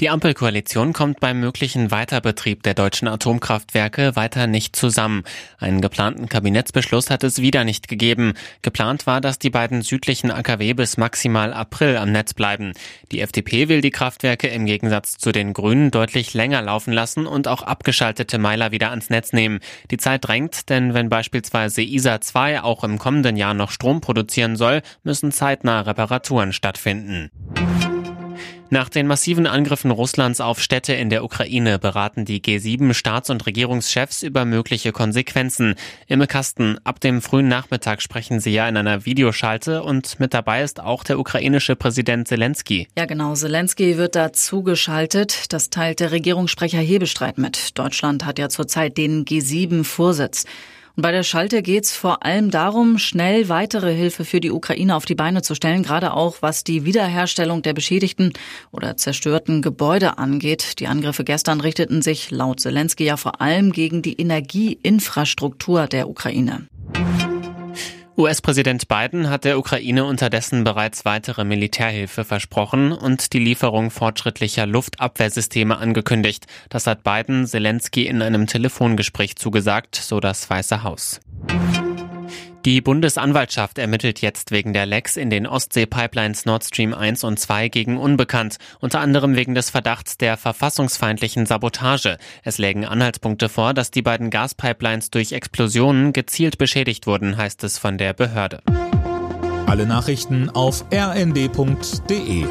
Die Ampelkoalition kommt beim möglichen Weiterbetrieb der deutschen Atomkraftwerke weiter nicht zusammen. Einen geplanten Kabinettsbeschluss hat es wieder nicht gegeben. Geplant war, dass die beiden südlichen AKW bis maximal April am Netz bleiben. Die FDP will die Kraftwerke im Gegensatz zu den Grünen deutlich länger laufen lassen und auch abgeschaltete Meiler wieder ans Netz nehmen. Die Zeit drängt, denn wenn beispielsweise ISA 2 auch im kommenden Jahr noch Strom produzieren soll, müssen zeitnah Reparaturen stattfinden. Nach den massiven Angriffen Russlands auf Städte in der Ukraine beraten die G7 Staats- und Regierungschefs über mögliche Konsequenzen. Imme Kasten, ab dem frühen Nachmittag sprechen sie ja in einer Videoschalte und mit dabei ist auch der ukrainische Präsident Zelensky. Ja, genau. Zelensky wird da zugeschaltet. Das teilt der Regierungssprecher Hebestreit mit. Deutschland hat ja zurzeit den G7-Vorsitz. Bei der Schalte geht es vor allem darum, schnell weitere Hilfe für die Ukraine auf die Beine zu stellen, gerade auch was die Wiederherstellung der beschädigten oder zerstörten Gebäude angeht. Die Angriffe gestern richteten sich laut Zelensky ja vor allem gegen die Energieinfrastruktur der Ukraine. US-Präsident Biden hat der Ukraine unterdessen bereits weitere Militärhilfe versprochen und die Lieferung fortschrittlicher Luftabwehrsysteme angekündigt. Das hat Biden Zelensky in einem Telefongespräch zugesagt, so das Weiße Haus. Die Bundesanwaltschaft ermittelt jetzt wegen der Lecks in den Ostsee-Pipelines Nord Stream 1 und 2 gegen Unbekannt, unter anderem wegen des Verdachts der verfassungsfeindlichen Sabotage. Es lägen Anhaltspunkte vor, dass die beiden Gaspipelines durch Explosionen gezielt beschädigt wurden, heißt es von der Behörde. Alle Nachrichten auf rnd.de